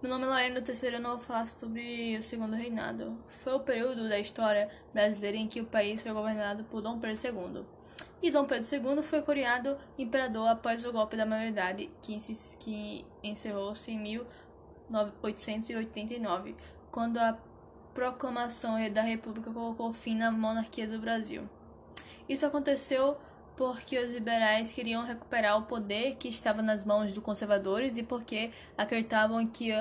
Meu nome é Lorena, no terceiro ano vou falar sobre o segundo reinado. Foi o período da história brasileira em que o país foi governado por Dom Pedro II. E Dom Pedro II foi coroado imperador após o golpe da maioridade, que, encerrou-se em 1889, quando a proclamação da República colocou fim na monarquia do Brasil. Isso aconteceu porque os liberais queriam recuperar o poder que estava nas mãos dos conservadores e porque acreditavam que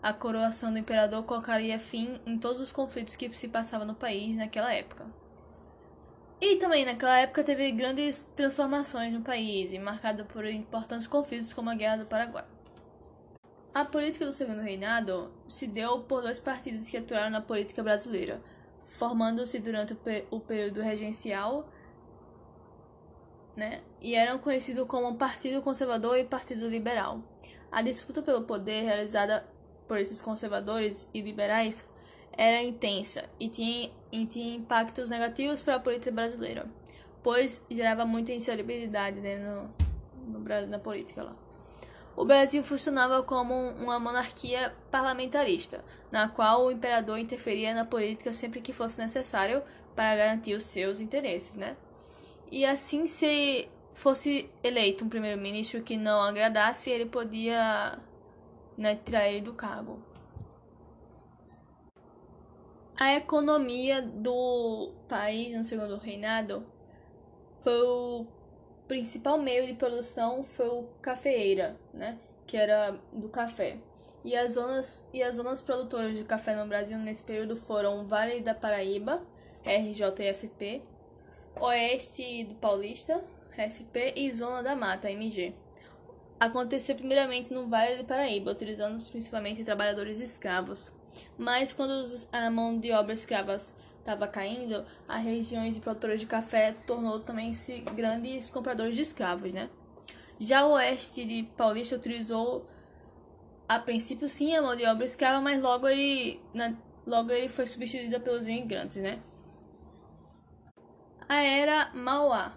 a coroação do imperador colocaria fim em todos os conflitos que se passavam no país naquela época. E também naquela época teve grandes transformações no país, marcada por importantes conflitos como a Guerra do Paraguai. A política do Segundo Reinado se deu por dois partidos que atuaram na política brasileira, formando-se durante o período regencial né? E eram conhecidos como Partido Conservador e Partido Liberal. A disputa pelo poder realizada por esses conservadores e liberais era intensa e tinha, e tinha impactos negativos para a política brasileira, pois gerava muita instabilidade né, no, no, na política lá. O Brasil funcionava como uma monarquia parlamentarista, na qual o imperador interferia na política sempre que fosse necessário para garantir os seus interesses, né? E assim, se fosse eleito um primeiro-ministro que não agradasse, ele podia né, ele do cargo. A economia do país no segundo reinado foi o principal meio de produção foi o cafeeira, né, que era do café. E as zonas e as zonas produtoras de café no Brasil nesse período foram Vale da Paraíba, RJSP, Oeste do Paulista, SP, e Zona da Mata, MG. Aconteceu primeiramente no Vale do Paraíba, utilizando principalmente trabalhadores escravos. Mas quando a mão de obra escrava estava caindo, as regiões de produtores de café tornou também-se grandes compradores de escravos, né? Já o oeste de Paulista utilizou a princípio sim a mão de obra escrava, mas logo ele, logo ele foi substituído pelos imigrantes, né? A Era Mauá.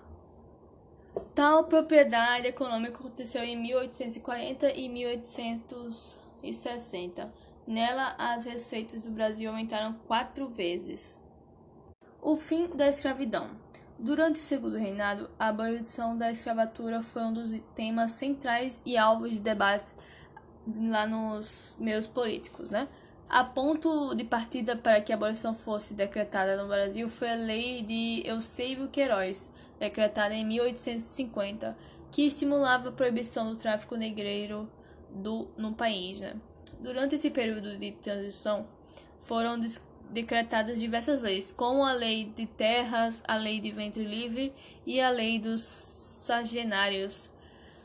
Tal propriedade econômica aconteceu em 1840 e 1860. Nela, as receitas do Brasil aumentaram quatro vezes. O fim da escravidão. Durante o segundo reinado, a abolição da escravatura foi um dos temas centrais e alvos de debates lá nos meios políticos, né? A ponto de partida para que a abolição fosse decretada no Brasil foi a lei de Eusébio Queiroz, decretada em 1850, que estimulava a proibição do tráfico negreiro do, no país. Né? Durante esse período de transição, foram decretadas diversas leis, como a Lei de Terras, a Lei de Ventre Livre e a Lei dos Sagenários.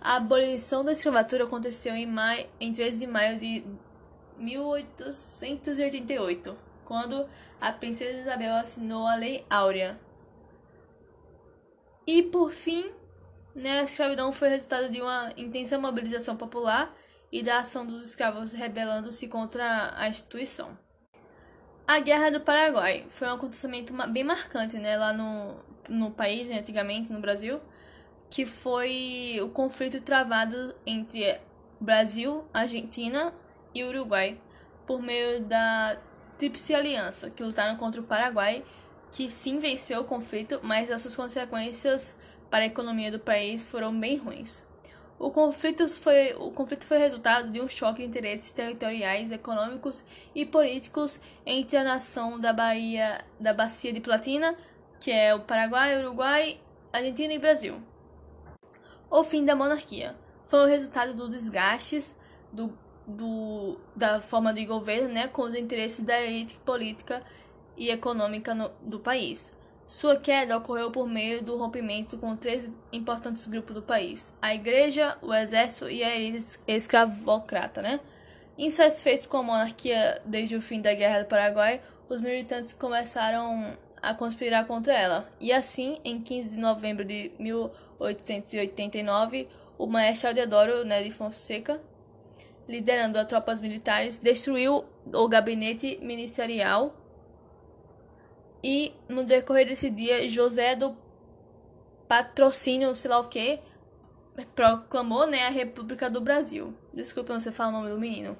A abolição da escravatura aconteceu em, maio, em 13 de maio de 1888, quando a princesa Isabel assinou a Lei Áurea. E por fim, né, a escravidão foi resultado de uma intensa mobilização popular e da ação dos escravos rebelando-se contra a instituição. A Guerra do Paraguai foi um acontecimento bem marcante né, lá no, no país, né, antigamente no Brasil, que foi o conflito travado entre Brasil, Argentina e Uruguai por meio da Tríplice Aliança, que lutaram contra o Paraguai, que sim venceu o conflito, mas as suas consequências para a economia do país foram bem ruins. O conflito foi, o conflito foi resultado de um choque de interesses territoriais, econômicos e políticos entre a nação da Bahia, da Bacia de Platina, que é o Paraguai, Uruguai, Argentina e Brasil. O fim da monarquia foi o resultado dos desgastes do do, da forma de governo né, com os interesses da elite política e econômica no, do país. Sua queda ocorreu por meio do rompimento com três importantes grupos do país: a Igreja, o Exército e a elite escravocrata. Né? Insatisfeitos com a monarquia desde o fim da Guerra do Paraguai, os militantes começaram a conspirar contra ela. E assim, em 15 de novembro de 1889, o maestro Deodoro né, de Fonseca liderando as tropas militares, destruiu o gabinete ministerial e no decorrer desse dia José do Patrocínio, sei lá o que, proclamou né, a República do Brasil. Desculpa não sei falar o nome do menino.